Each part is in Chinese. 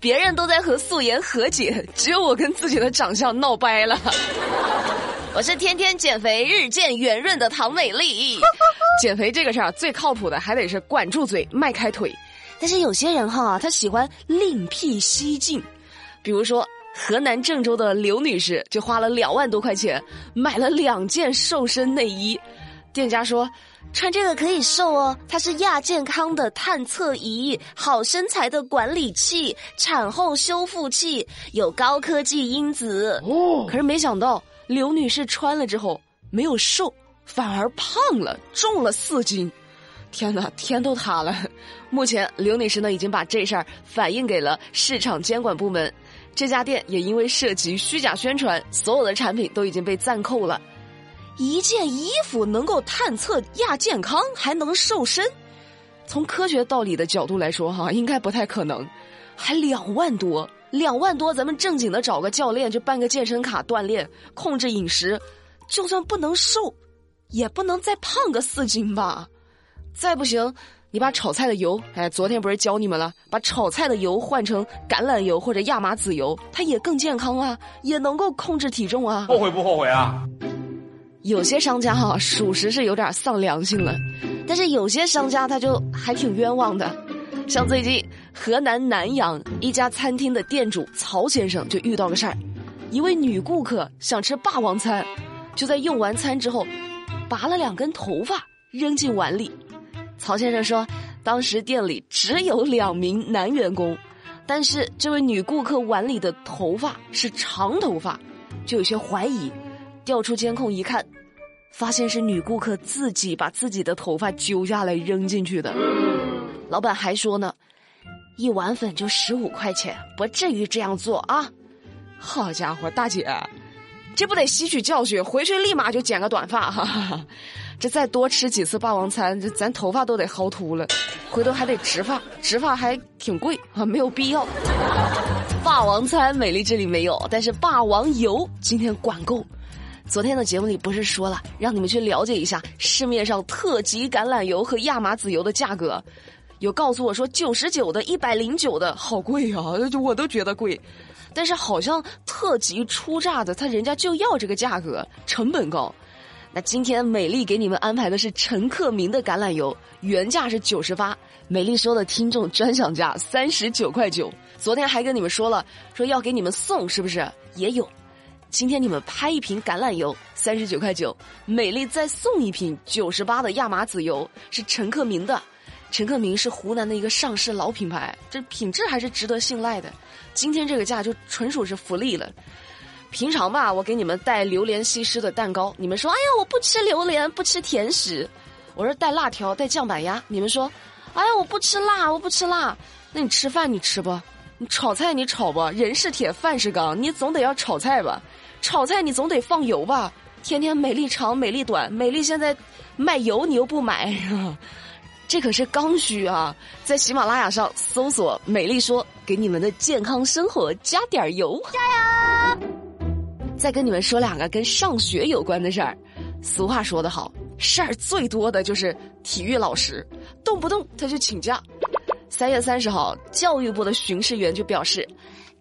别人都在和素颜和解，只有我跟自己的长相闹掰了。我是天天减肥、日渐圆润的唐美丽。减肥这个事儿最靠谱的还得是管住嘴、迈开腿。但是有些人哈，他喜欢另辟蹊径，比如说河南郑州的刘女士就花了两万多块钱买了两件瘦身内衣。店家说，穿这个可以瘦哦，它是亚健康的探测仪，好身材的管理器，产后修复器，有高科技因子。哦，可是没想到刘女士穿了之后没有瘦，反而胖了，重了四斤。天哪，天都塌了！目前刘女士呢已经把这事儿反映给了市场监管部门，这家店也因为涉及虚假宣传，所有的产品都已经被暂扣了。一件衣服能够探测亚健康，还能瘦身，从科学道理的角度来说，哈，应该不太可能。还两万多，两万多，咱们正经的找个教练，就办个健身卡锻炼，控制饮食，就算不能瘦，也不能再胖个四斤吧。再不行，你把炒菜的油，哎，昨天不是教你们了，把炒菜的油换成橄榄油或者亚麻籽油，它也更健康啊，也能够控制体重啊。后悔不后悔啊？有些商家哈，属实是有点丧良心了，但是有些商家他就还挺冤枉的。像最近河南南阳一家餐厅的店主曹先生就遇到个事儿，一位女顾客想吃霸王餐，就在用完餐之后，拔了两根头发扔进碗里。曹先生说，当时店里只有两名男员工，但是这位女顾客碗里的头发是长头发，就有些怀疑。调出监控一看，发现是女顾客自己把自己的头发揪下来扔进去的。老板还说呢，一碗粉就十五块钱，不至于这样做啊！好家伙，大姐，这不得吸取教训，回去立马就剪个短发哈！哈这再多吃几次霸王餐，这咱头发都得薅秃了，回头还得植发，植发还挺贵啊，没有必要。霸王餐美丽这里没有，但是霸王油今天管够。昨天的节目里不是说了，让你们去了解一下市面上特级橄榄油和亚麻籽油的价格，有告诉我说九十九的、一百零九的，好贵啊！我都觉得贵，但是好像特级初榨的，他人家就要这个价格，成本高。那今天美丽给你们安排的是陈克明的橄榄油，原价是九十八，美丽说的听众专享价三十九块九。昨天还跟你们说了，说要给你们送，是不是也有？今天你们拍一瓶橄榄油，三十九块九，美丽再送一瓶九十八的亚麻籽油，是陈克明的。陈克明是湖南的一个上市老品牌，这品质还是值得信赖的。今天这个价就纯属是福利了。平常吧，我给你们带榴莲西施的蛋糕，你们说，哎呀，我不吃榴莲，不吃甜食。我说带辣条，带酱板鸭，你们说，哎呀，我不吃辣，我不吃辣。那你吃饭你吃不？你炒菜你炒不？人是铁，饭是钢，你总得要炒菜吧？炒菜你总得放油吧？天天美丽长，美丽短，美丽现在卖油你又不买，这可是刚需啊！在喜马拉雅上搜索“美丽说”，给你们的健康生活加点油，加油！再跟你们说两个跟上学有关的事儿。俗话说得好，事儿最多的就是体育老师，动不动他就请假。三月三十号，教育部的巡视员就表示，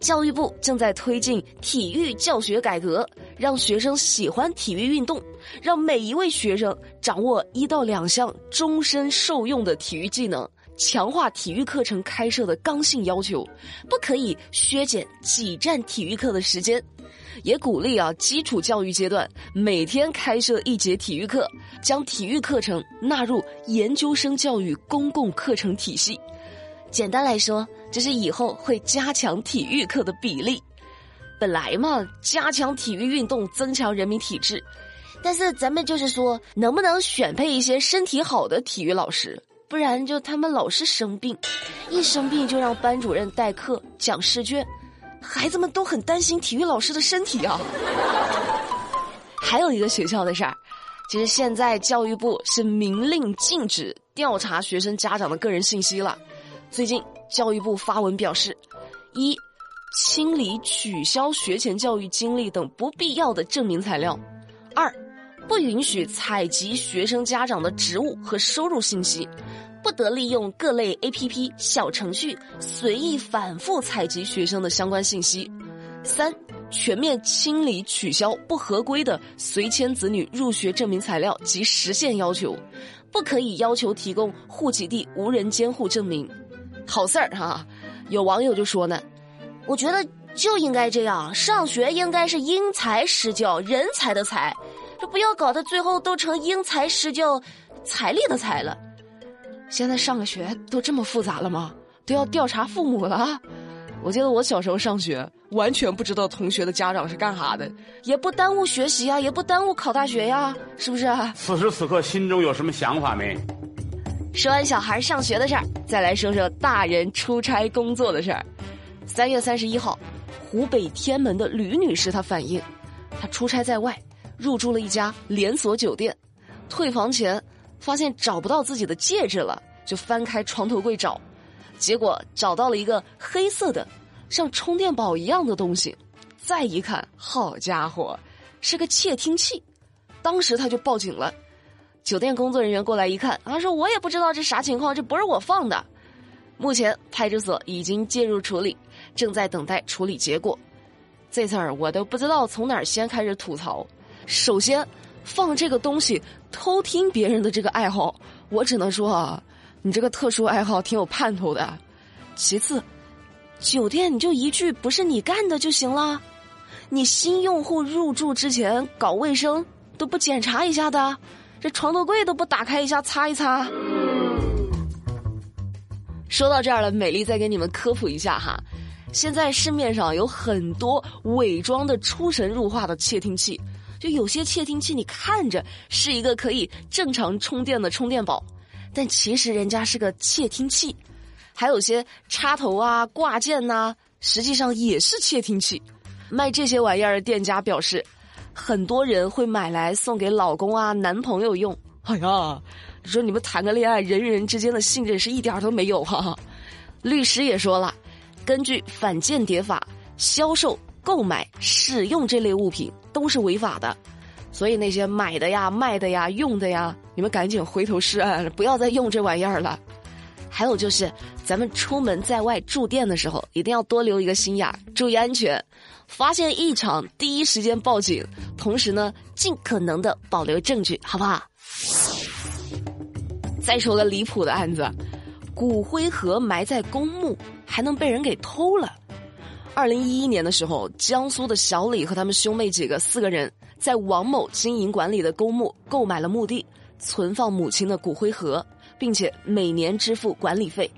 教育部正在推进体育教学改革，让学生喜欢体育运动，让每一位学生掌握一到两项终身受用的体育技能，强化体育课程开设的刚性要求，不可以削减挤占体育课的时间，也鼓励啊基础教育阶段每天开设一节体育课，将体育课程纳入研究生教育公共课程体系。简单来说，就是以后会加强体育课的比例。本来嘛，加强体育运动，增强人民体质。但是咱们就是说，能不能选配一些身体好的体育老师？不然就他们老是生病，一生病就让班主任代课讲试卷，孩子们都很担心体育老师的身体啊。还有一个学校的事儿，其实现在教育部是明令禁止调查学生家长的个人信息了。最近，教育部发文表示：一、清理取消学前教育经历等不必要的证明材料；二、不允许采集学生家长的职务和收入信息；不得利用各类 APP 小程序随意反复采集学生的相关信息。三、全面清理取消不合规的随迁子女入学证明材料及实现要求，不可以要求提供户籍地无人监护证明。好事儿哈，有网友就说呢，我觉得就应该这样，上学应该是因材施教，人才的才，这不要搞得最后都成因材施教，财力的财了。现在上个学都这么复杂了吗？都要调查父母了？我记得我小时候上学，完全不知道同学的家长是干啥的，也不耽误学习啊，也不耽误考大学呀，是不是？此时此刻心中有什么想法没？说完小孩上学的事儿，再来说说大人出差工作的事儿。三月三十一号，湖北天门的吕女士她反映，她出差在外，入住了一家连锁酒店，退房前。发现找不到自己的戒指了，就翻开床头柜找，结果找到了一个黑色的，像充电宝一样的东西。再一看，好家伙，是个窃听器。当时他就报警了。酒店工作人员过来一看，他说：“我也不知道这啥情况，这不是我放的。”目前派出所已经介入处理，正在等待处理结果。这事儿我都不知道从哪儿先开始吐槽。首先。放这个东西偷听别人的这个爱好，我只能说啊，你这个特殊爱好挺有盼头的。其次，酒店你就一句不是你干的就行了，你新用户入住之前搞卫生都不检查一下的，这床头柜都不打开一下擦一擦。说到这儿了，美丽再给你们科普一下哈，现在市面上有很多伪装的出神入化的窃听器。就有些窃听器，你看着是一个可以正常充电的充电宝，但其实人家是个窃听器。还有些插头啊、挂件呐，实际上也是窃听器。卖这些玩意儿的店家表示，很多人会买来送给老公啊、男朋友用。哎呀，你说你们谈个恋爱，人与人之间的信任是一点都没有哈。律师也说了，根据反间谍法，销售。购买、使用这类物品都是违法的，所以那些买的呀、卖的呀、用的呀，你们赶紧回头是岸，不要再用这玩意儿了。还有就是，咱们出门在外住店的时候，一定要多留一个心眼，注意安全。发现异常，第一时间报警，同时呢，尽可能的保留证据，好不好？再说个离谱的案子，骨灰盒埋在公墓，还能被人给偷了。二零一一年的时候，江苏的小李和他们兄妹几个四个人在王某经营管理的公墓购买了墓地，存放母亲的骨灰盒，并且每年支付管理费。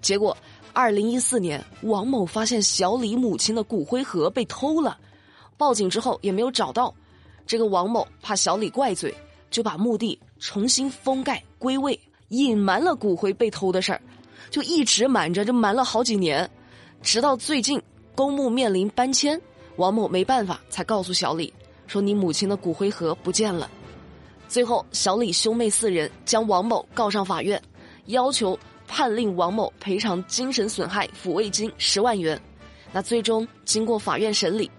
结果，二零一四年，王某发现小李母亲的骨灰盒被偷了，报警之后也没有找到。这个王某怕小李怪罪，就把墓地重新封盖归位，隐瞒了骨灰被偷的事儿，就一直瞒着，就瞒了好几年，直到最近。公墓面临搬迁，王某没办法，才告诉小李说：“你母亲的骨灰盒不见了。”最后，小李兄妹四人将王某告上法院，要求判令王某赔偿精神损害抚慰金十万元。那最终经过法院审理，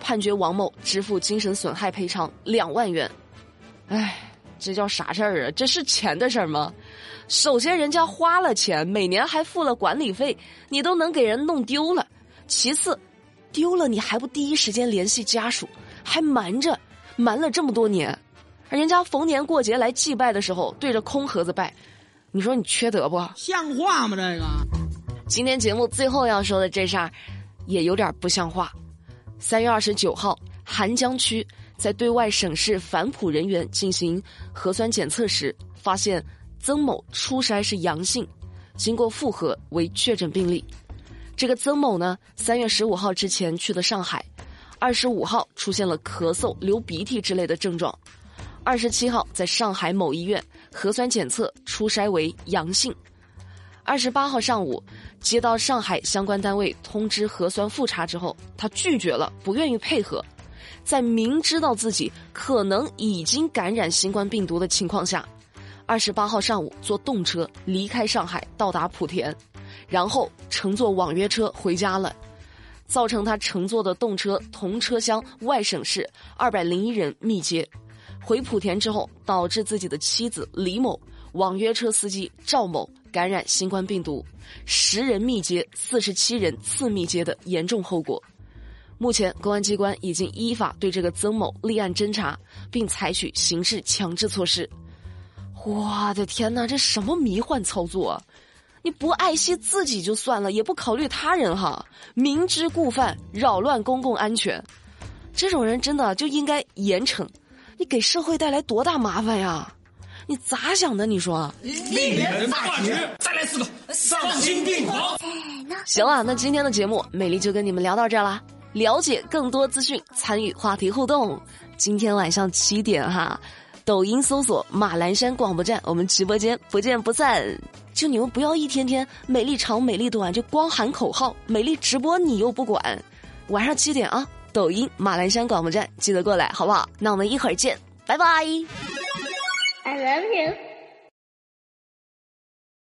判决王某支付精神损害赔偿两万元。哎，这叫啥事儿啊？这是钱的事儿吗？首先，人家花了钱，每年还付了管理费，你都能给人弄丢了。其次，丢了你还不第一时间联系家属，还瞒着，瞒了这么多年，人家逢年过节来祭拜的时候对着空盒子拜，你说你缺德不？像话吗？这个？今天节目最后要说的这事儿，也有点不像话。三月二十九号，邗江区在对外省市反哺人员进行核酸检测时，发现曾某初筛是阳性，经过复核为确诊病例。这个曾某呢，三月十五号之前去了上海，二十五号出现了咳嗽、流鼻涕之类的症状，二十七号在上海某医院核酸检测初筛为阳性，二十八号上午接到上海相关单位通知核酸复查之后，他拒绝了，不愿意配合，在明知道自己可能已经感染新冠病毒的情况下，二十八号上午坐动车离开上海，到达莆田。然后乘坐网约车回家了，造成他乘坐的动车同车厢外省市二百零一人密接。回莆田之后，导致自己的妻子李某、网约车司机赵某感染新冠病毒，十人密接、四十七人次密接的严重后果。目前，公安机关已经依法对这个曾某立案侦查，并采取刑事强制措施。我的天哪，这什么迷幻操作啊？你不爱惜自己就算了，也不考虑他人哈，明知故犯，扰乱公共安全，这种人真的就应该严惩。你给社会带来多大麻烦呀？你咋想的？你说？令人发指！再来四个，丧心病狂！行了，那今天的节目，美丽就跟你们聊到这儿啦。了解更多资讯，参与话题互动。今天晚上七点哈，抖音搜索马栏山广播站，我们直播间不见不散。就你们不要一天天美丽长美丽短，就光喊口号，美丽直播你又不管。晚上七点啊，抖音马栏山广播站记得过来，好不好？那我们一会儿见，拜拜。I love you.